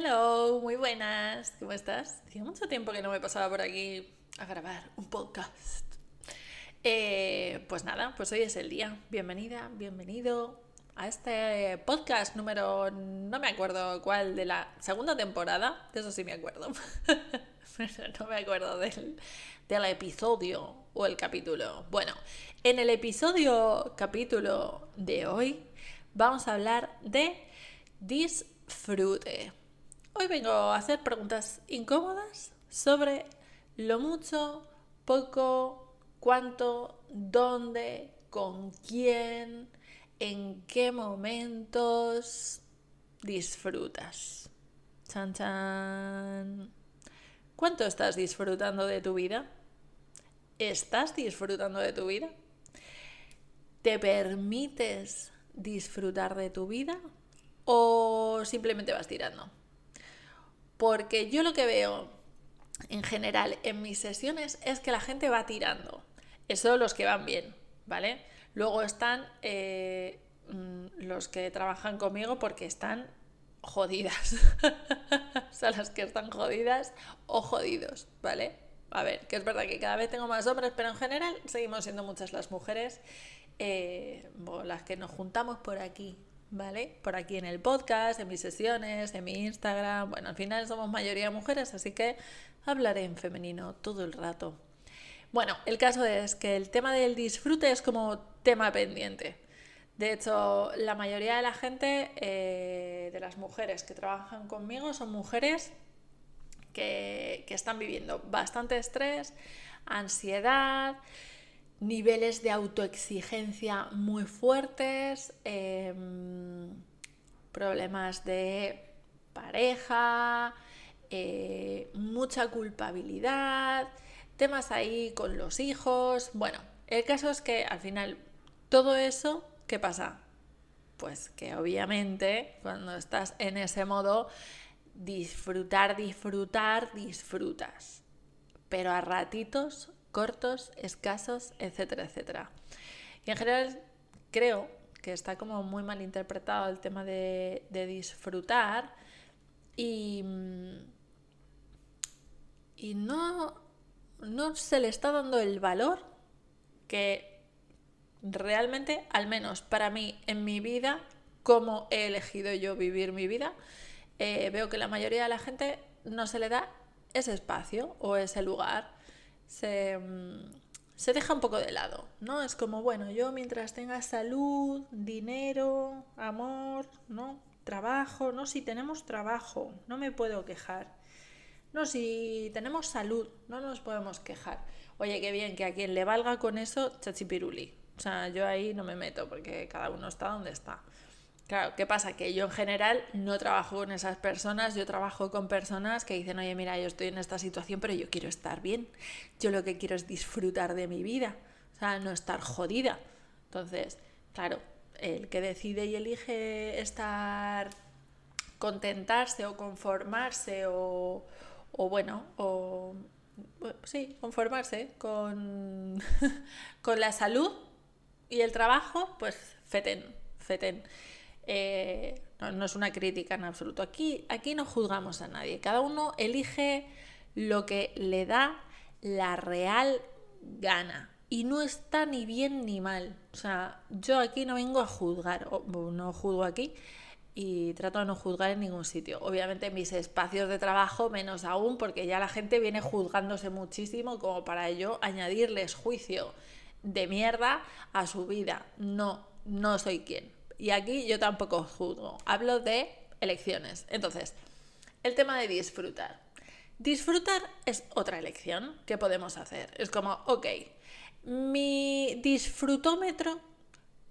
Hello, muy buenas. ¿Cómo estás? Hacía mucho tiempo que no me pasaba por aquí a grabar un podcast. Eh, pues nada, pues hoy es el día. Bienvenida, bienvenido a este podcast número, no me acuerdo cuál, de la segunda temporada. De eso sí me acuerdo. no me acuerdo del, del episodio o el capítulo. Bueno, en el episodio capítulo de hoy vamos a hablar de disfrute. Hoy vengo a hacer preguntas incómodas sobre lo mucho, poco, cuánto, dónde, con quién, en qué momentos disfrutas. Chan chan. ¿Cuánto estás disfrutando de tu vida? ¿Estás disfrutando de tu vida? ¿Te permites disfrutar de tu vida o simplemente vas tirando? Porque yo lo que veo en general en mis sesiones es que la gente va tirando. Eso los que van bien, ¿vale? Luego están eh, mm, los que trabajan conmigo porque están jodidas. o sea, las que están jodidas o jodidos, ¿vale? A ver, que es verdad que cada vez tengo más hombres, pero en general seguimos siendo muchas las mujeres, eh, las que nos juntamos por aquí ¿vale? Por aquí en el podcast, en mis sesiones, en mi Instagram. Bueno, al final somos mayoría mujeres, así que hablaré en femenino todo el rato. Bueno, el caso es que el tema del disfrute es como tema pendiente. De hecho, la mayoría de la gente, eh, de las mujeres que trabajan conmigo, son mujeres que, que están viviendo bastante estrés, ansiedad, niveles de autoexigencia muy fuertes, em, problemas de pareja, eh, mucha culpabilidad, temas ahí con los hijos. Bueno, el caso es que al final todo eso, ¿qué pasa? Pues que obviamente cuando estás en ese modo, disfrutar, disfrutar, disfrutas. Pero a ratitos cortos, escasos, etcétera, etcétera. Y en general creo que está como muy mal interpretado el tema de, disfrutar y, y no, no se le está dando el valor que realmente, al menos para mí en mi vida, como he elegido yo vivir mi vida, eh, veo que la mayoría de la gente no se le da ese espacio o ese lugar Mm, se, deja un poco de lado, ¿no? Es como, bueno, yo mientras tenga salud, dinero, amor, ¿no? Trabajo, no, si tenemos trabajo, no me puedo quejar. No, si tenemos salud, no nos podemos quejar. Oye, qué bien, que a quien le valga con eso, chachipiruli. O sea, yo ahí no me meto porque cada uno está donde está. Claro, ¿qué pasa? Que yo en general no trabajo con esas personas, yo trabajo con personas que dicen, oye, mira, yo estoy en esta situación, pero yo quiero estar bien. Yo lo que quiero es disfrutar de mi vida, o sea, no estar jodida. Entonces, claro, el que decide y elige estar, contentarse o conformarse o, o bueno, o sí, conformarse con, con la salud y el trabajo, pues feten, feten. Eh, no, es una crítica en absoluto. Aquí, aquí no juzgamos a nadie. Cada uno elige lo que le da la real gana. Y no está ni bien ni mal. O sea, yo aquí no vengo a juzgar. No juzgo aquí y trato de no juzgar en ningún sitio. Obviamente en mis espacios de trabajo menos aún porque ya la gente viene juzgándose muchísimo como para yo añadirles juicio de mierda a su vida. No, no soy quien. Y aquí yo tampoco juzgo, hablo de elecciones. Entonces, el tema de disfrutar. Disfrutar es otra elección que podemos hacer. Es como, ok, mi disfrutómetro,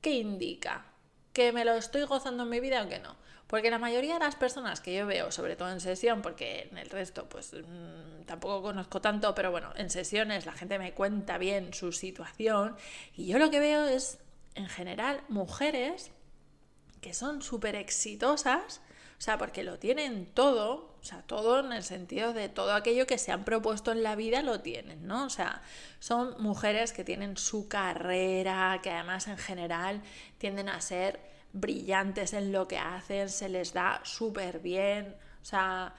¿qué indica? ¿Que me lo estoy gozando en mi vida o que no? Porque la mayoría de las personas que yo veo, sobre todo en sesión, porque en el resto pues mm, tampoco conozco tanto, pero bueno, en sesiones la gente me cuenta bien su situación y yo lo que veo es, en general, mujeres que son súper exitosas, o sea, porque lo tienen todo, o sea, todo en el sentido de todo aquello que se han propuesto en la vida lo tienen, ¿no? O sea, son mujeres que tienen su carrera, que además en general tienden a ser brillantes en lo que hacen, se les da súper bien, O sea,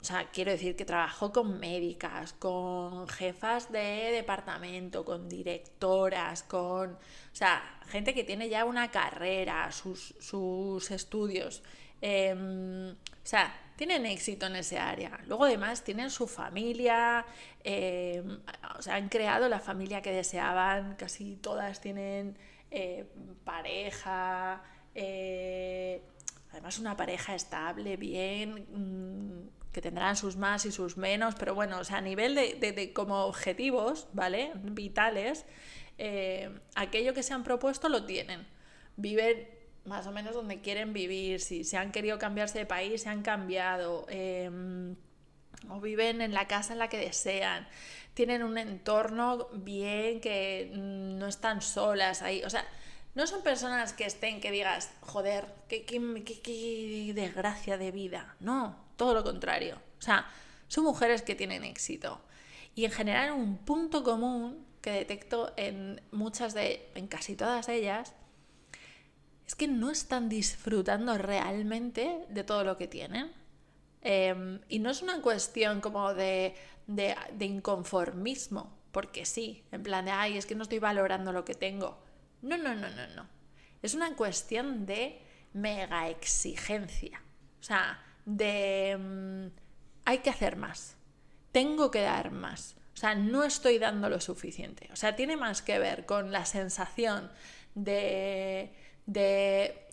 o sea, quiero decir que trabajó con médicas, con jefas de departamento, con directoras, con... O sea, gente que tiene ya una carrera, sus, sus estudios. Em, o sea, tienen éxito en ese área. Luego además tienen su familia, em, o sea, han creado la familia que deseaban, casi todas tienen eh, pareja, eh, además una pareja estable, bien, mm, que tendrán sus más y sus menos, pero bueno, o sea, a nivel de, como objetivos, ¿vale? Vitales, eh, aquello que se han propuesto lo tienen. Viven más o menos donde quieren vivir, si se han querido cambiarse de país, se han cambiado, em, o viven en la casa en la que desean, tienen un entorno bien, que no están solas ahí, o sea, no son personas que estén que digas, joder, qué, desgracia de vida, no, todo lo contrario, o sea, son mujeres que tienen éxito. Y en general un punto común que detecto en muchas de, en casi todas ellas, es que no están disfrutando realmente de todo lo que tienen. Em, y no es una cuestión como de, de, inconformismo, porque sí, en plan de, ay, es que no estoy valorando lo que tengo. No, no, no, no, no. Es una cuestión de mega exigencia. O sea, de em, hay que hacer más. Tengo que dar más. O sea, no estoy dando lo suficiente. O sea, tiene más que ver con la sensación de de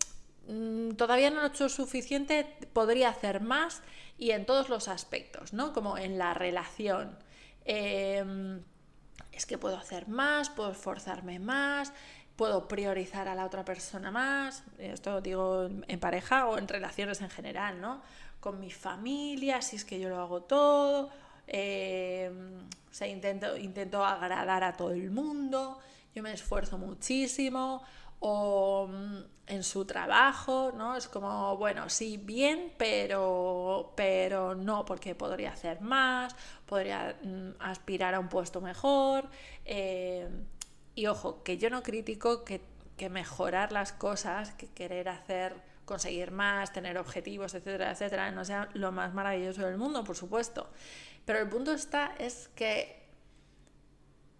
mm, todavía no he hecho suficiente, podría hacer más y en todos los aspectos, ¿no? Como en la relación. Em, es que puedo hacer más, puedo esforzarme más, puedo priorizar a la otra persona más, esto digo en pareja o en relaciones en general, ¿no? Con mi familia, si es que yo lo hago todo, sea, intento, intento agradar a todo el mundo, yo me esfuerzo muchísimo, o mm, en su trabajo, ¿no? Es como, bueno, sí, bien, pero, pero no, porque podría hacer más, podría mm, aspirar a un puesto mejor. Eh, y ojo, que yo no critico que, que, mejorar las cosas, que querer hacer, conseguir más, tener objetivos, etcétera, etcétera, no sea lo más maravilloso del mundo, por supuesto. Pero el punto está es que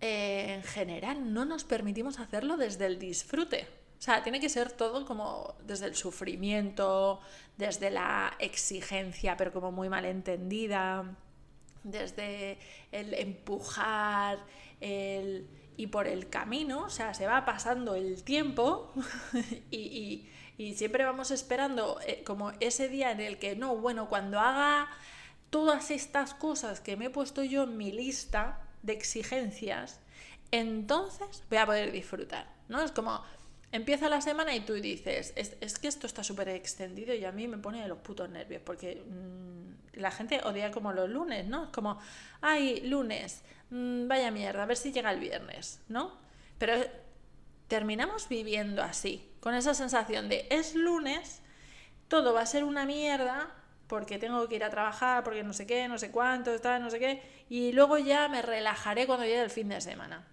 eh, en general no nos permitimos hacerlo desde el disfrute. O sea, tiene que ser todo como desde el sufrimiento, desde la exigencia, pero como muy mal entendida, desde el empujar, el... y por el camino, o sea, se va pasando el tiempo y, siempre vamos esperando eh, como ese día en el que no, bueno, cuando haga todas estas cosas que me he puesto yo en mi lista, de exigencias, entonces voy a poder disfrutar, ¿no? Es como, empieza la semana y tú dices, es, que esto está súper extendido y a mí me pone de los putos nervios, porque mm, la gente odia como los lunes, ¿no? Es como, ay, lunes, mm, vaya mierda, a ver si llega el viernes, ¿no? Pero terminamos viviendo así, con esa sensación de, es lunes, todo va a ser una mierda, porque tengo que ir a trabajar, porque no sé qué, no sé cuánto, está, no sé qué, y luego ya me relajaré cuando llegue el fin de semana.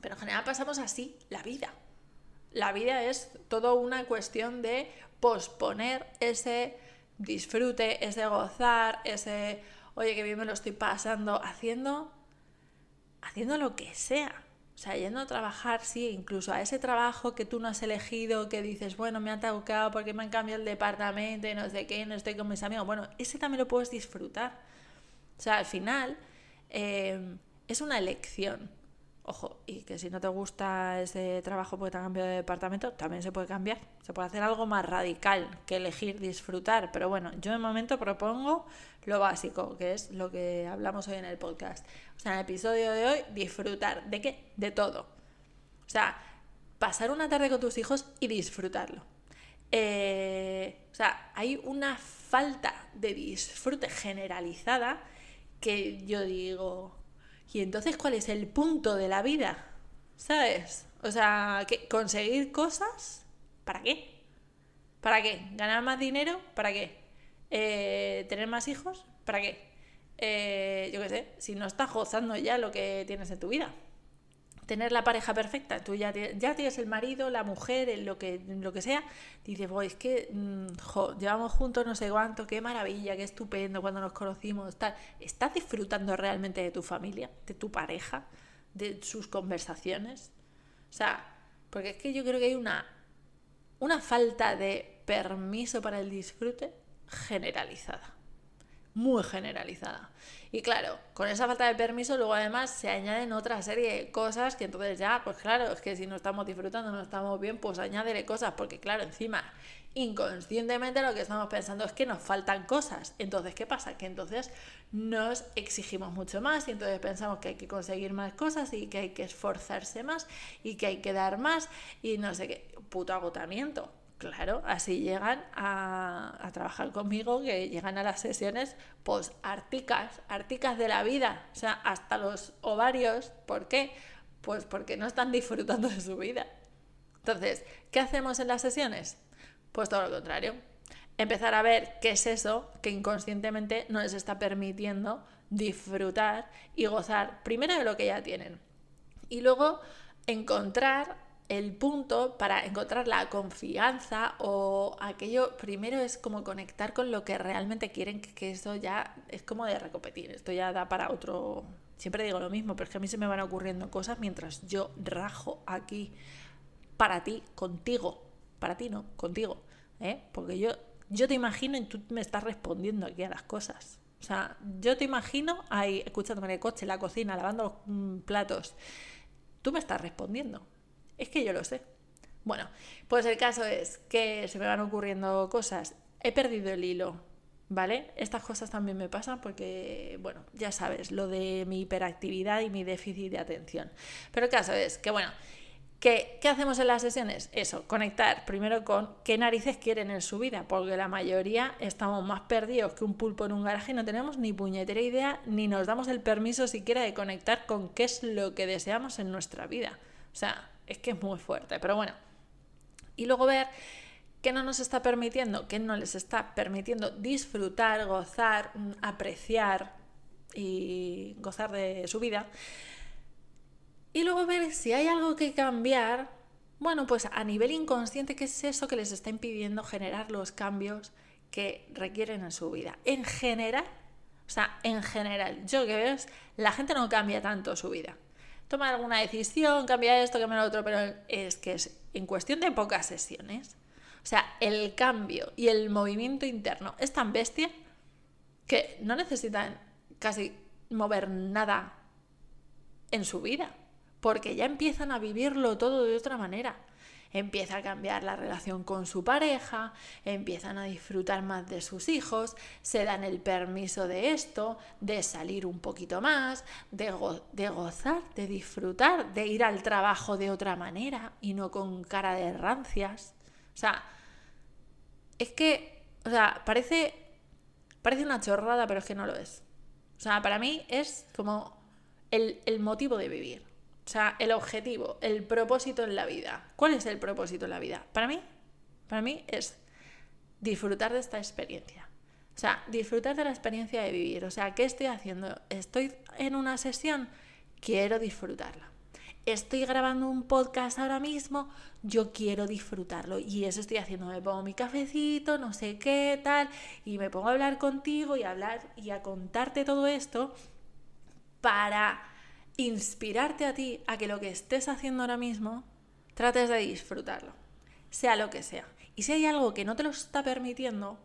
Pero en general pasamos así la vida. La vida es todo una cuestión de posponer ese disfrute, ese gozar, ese, oye, que bien me lo estoy pasando, haciendo, haciendo lo que sea. O sea, yendo a trabajar, sí, incluso a ese trabajo que tú no has elegido, que dices, bueno, me ha tocado porque me han cambiado el departamento y no sé qué, no estoy con mis amigos. Bueno, ese también lo puedes disfrutar. O sea, al final eh, es una elección. Ojo, y que si no te gusta ese trabajo porque te han cambiado de departamento, también se puede cambiar. Se puede hacer algo más radical que elegir disfrutar. Pero bueno, yo de momento propongo lo básico, que es lo que hablamos hoy en el podcast. O sea, en el episodio de hoy, disfrutar. ¿De qué? De todo. O sea, pasar una tarde con tus hijos y disfrutarlo. Eh, o sea, hay una falta de disfrute generalizada que yo digo, ¿y entonces cuál es el punto de la vida? ¿Sabes? O sea, conseguir cosas, ¿para qué? ¿Para qué? ¿Ganar más dinero? ¿Para qué? Eh, ¿Tener más hijos? ¿Para qué? Eh, yo qué sé, si no estás gozando ya lo que tienes en tu vida. Tener la pareja perfecta, tú ya, tienes el marido, la mujer, lo, que, lo que sea, dices, es que mm, llevamos juntos no sé cuánto, qué maravilla, qué estupendo cuando nos conocimos, tal. ¿Estás disfrutando realmente de tu familia, de tu pareja, de sus conversaciones? O sea, porque es que yo creo que hay una, una falta de permiso para el disfrute generalizada muy generalizada. Y claro, con esa falta de permiso luego además se añaden otra serie de cosas que entonces ya, pues claro, es que si no estamos disfrutando, no estamos bien, pues añádele cosas, porque claro, encima, inconscientemente lo que estamos pensando es que nos faltan cosas. Entonces, ¿qué pasa? Que entonces nos exigimos mucho más y entonces pensamos que hay que conseguir más cosas y que hay que esforzarse más y que hay que dar más y no sé qué, puto agotamiento. Claro, así llegan a, trabajar conmigo, que llegan a las sesiones, pues árticas, árticas de la vida, o sea, hasta los ovarios. ¿Por qué? Pues porque no están disfrutando de su vida. Entonces, ¿qué hacemos en las sesiones? Pues todo lo contrario. Empezar a ver qué es eso que inconscientemente no les está permitiendo disfrutar y gozar primero de lo que ya tienen. Y luego encontrar el punto para encontrar la confianza o aquello, primero es como conectar con lo que realmente quieren, que, eso ya es como de recopetir, esto ya da para otro, siempre digo lo mismo, pero es que a mí se me van ocurriendo cosas mientras yo rajo aquí para ti, contigo, para ti no, contigo, ¿eh? porque yo, yo te imagino y tú me estás respondiendo aquí a las cosas. O sea, yo te imagino ahí escuchándome en el coche, en la cocina, lavando los mm, platos. Tú me estás respondiendo. Es que yo lo sé. Bueno, pues el caso es que se me van ocurriendo cosas. He perdido el hilo, ¿vale? Estas cosas también me pasan porque, bueno, ya sabes, lo de mi hiperactividad y mi déficit de atención. Pero el caso es que, bueno, ¿qué, ¿qué hacemos en las sesiones? Eso, conectar primero con qué narices quieren en su vida, porque la mayoría estamos más perdidos que un pulpo en un garaje y no tenemos ni puñetera idea, ni nos damos el permiso siquiera de conectar con qué es lo que deseamos en nuestra vida. O sea, es que es muy fuerte, pero bueno. Y luego ver qué no nos está permitiendo, qué no les está permitiendo disfrutar, gozar, mm, apreciar y gozar de su vida. Y luego ver si hay algo que cambiar. Bueno, pues a nivel inconsciente, ¿qué es eso que les está impidiendo generar los cambios que requieren en su vida? En general, o sea, en general, yo que veo es, la gente no cambia tanto su vida tomar alguna decisión, cambiar esto, cambiar lo otro, pero es que es en cuestión de pocas sesiones. O sea, el cambio y el movimiento interno es tan bestia que no necesitan casi mover nada en su vida, porque ya empiezan a vivirlo todo de otra manera empieza a cambiar la relación con su pareja, empiezan a disfrutar más de sus hijos, se dan el permiso de esto, de salir un poquito más, de, gozar, de disfrutar, de ir al trabajo de otra manera y no con cara de rancias. O sea, es que, o sea, parece, parece una chorrada, pero es que no lo es. O sea, para mí es como el motivo de vivir. O sea, el objetivo, el propósito en la vida. ¿Cuál es el propósito en la vida? Para mí, para mí es disfrutar de esta experiencia. O sea, disfrutar de la experiencia de vivir. O sea, ¿qué estoy haciendo? Estoy en una sesión, quiero disfrutarla. Estoy grabando un podcast ahora mismo, yo quiero disfrutarlo. Y eso estoy haciendo. Me pongo mi cafecito, no sé qué, tal, y me pongo a hablar contigo y a hablar y a contarte todo esto para inspirarte a ti a que lo que estés haciendo ahora mismo trates de disfrutarlo, sea lo que sea. Y si hay algo que no te lo está permitiendo,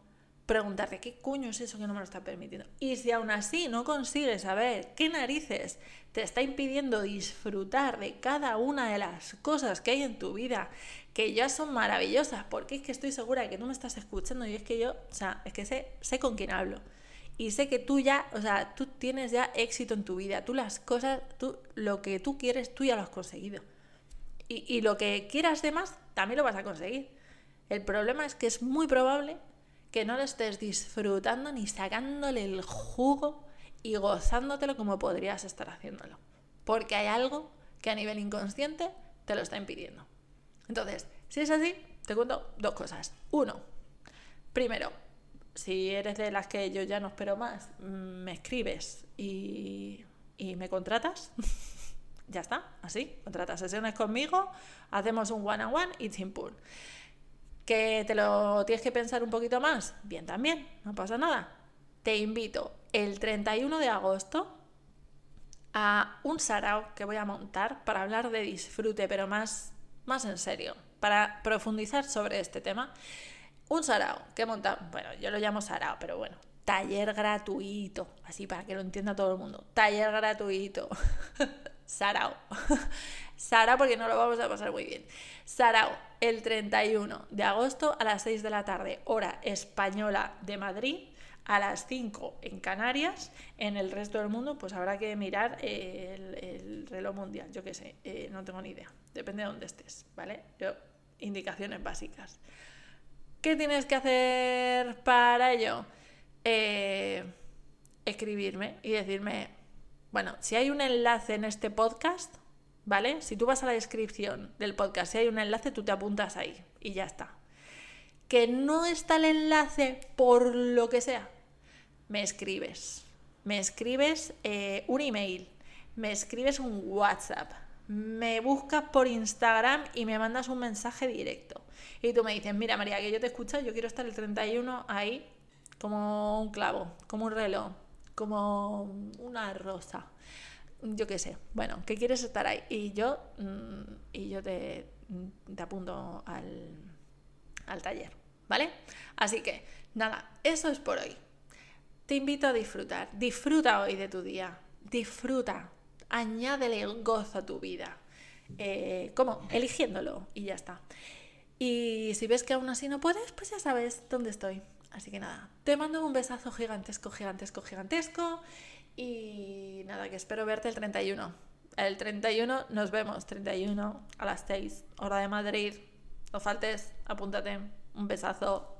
preguntarte qué coño es eso que no me lo está permitiendo. Y si aún así no consigues saber qué narices te está impidiendo disfrutar de cada una de las cosas que hay en tu vida, que ya son maravillosas, porque es que estoy segura de que tú me estás escuchando y es que yo, o sea, es que sé, sé con quién hablo y sé que tú ya, o sea, tú tienes ya éxito en tu vida, tú las cosas, tú lo que tú quieres, tú ya lo has conseguido. Y, y lo que quieras de más, también lo vas a conseguir. El problema es que es muy probable que no lo estés disfrutando ni sacándole el jugo y gozándotelo como podrías estar haciéndolo. Porque hay algo que a nivel inconsciente te lo está impidiendo. Entonces, si es así, te cuento dos cosas. Uno, primero, si eres de las que yo ya no espero más, me escribes y, me contratas. Ya está, así. Contratas sesiones conmigo, hacemos un one-on-one y simple. ¿Que te lo tienes que pensar un poquito más? Bien, también, no pasa nada. Te invito el 31 de agosto a un sarao que voy a montar para hablar de disfrute, pero más, más en serio, para profundizar sobre este tema. Un sarao que monta, bueno, yo lo llamo sarao, pero bueno, taller gratuito, así para que lo entienda todo el mundo. Taller gratuito. Sarao. Sarao porque no lo vamos a pasar muy bien. Sarao, el 31 de agosto a las 6 de la tarde, hora española de Madrid, a las 5 en Canarias. En el resto del mundo, pues habrá que mirar el, reloj mundial. Yo qué sé, eh, no tengo ni idea. Depende de dónde estés, ¿vale? Yo, indicaciones básicas. ¿Qué tienes que hacer para ello? Eh, escribirme y decirme, bueno, si hay un enlace en este podcast, ¿vale? Si tú vas a la descripción del podcast, si hay un enlace, tú te apuntas ahí y ya está. Que no está el enlace por lo que sea, me escribes. Me escribes eh, un email, me escribes un WhatsApp, me buscas por Instagram y me mandas un mensaje directo. Y tú me dices, mira María, que yo te escucho, yo quiero estar el 31 ahí como un clavo, como un reloj, como una rosa. Yo qué sé, bueno, que quieres estar ahí. Y yo, mm, y yo te, te apunto al, al taller, ¿vale? Así que, nada, eso es por hoy. Te invito a disfrutar. Disfruta hoy de tu día. Disfruta. Añádele gozo a tu vida. Eh, ¿Cómo? Eligiéndolo y ya está. Y si ves que aún así no puedes, pues ya sabes dónde estoy. Así que nada, te mando un besazo gigantesco, gigantesco, gigantesco. Y nada, que espero verte el 31. El 31 nos vemos, 31 a las 6, hora de Madrid. No faltes, apúntate. Un besazo.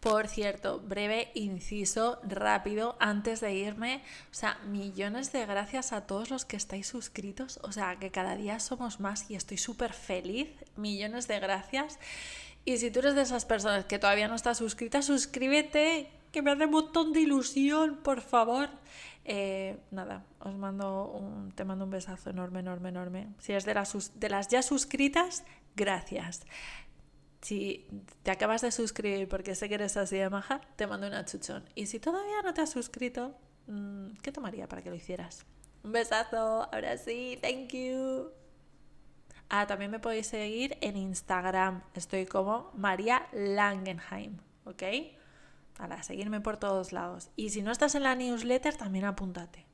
Por cierto, breve inciso rápido antes de irme. O sea, millones de gracias a todos los que estáis suscritos. O sea, que cada día somos más y estoy súper feliz. Millones de gracias. Y si tú eres de esas personas que todavía no estás suscrita, suscríbete, que me hace un montón de ilusión, por favor. Eh, nada, os mando un, te mando un besazo enorme, enorme, enorme. Si eres de las, de las ya suscritas, gracias. Si te acabas de suscribir porque sé que eres así de maja, te mando una chuchón. Y si todavía no te has suscrito, mm, ¿qué tomaría para que lo hicieras? Un besazo, ahora sí, thank you. Ah, también me podéis seguir en Instagram. Estoy como María Langenheim, ¿ok? Para seguirme por todos lados. Y si no estás en la newsletter, también apúntate.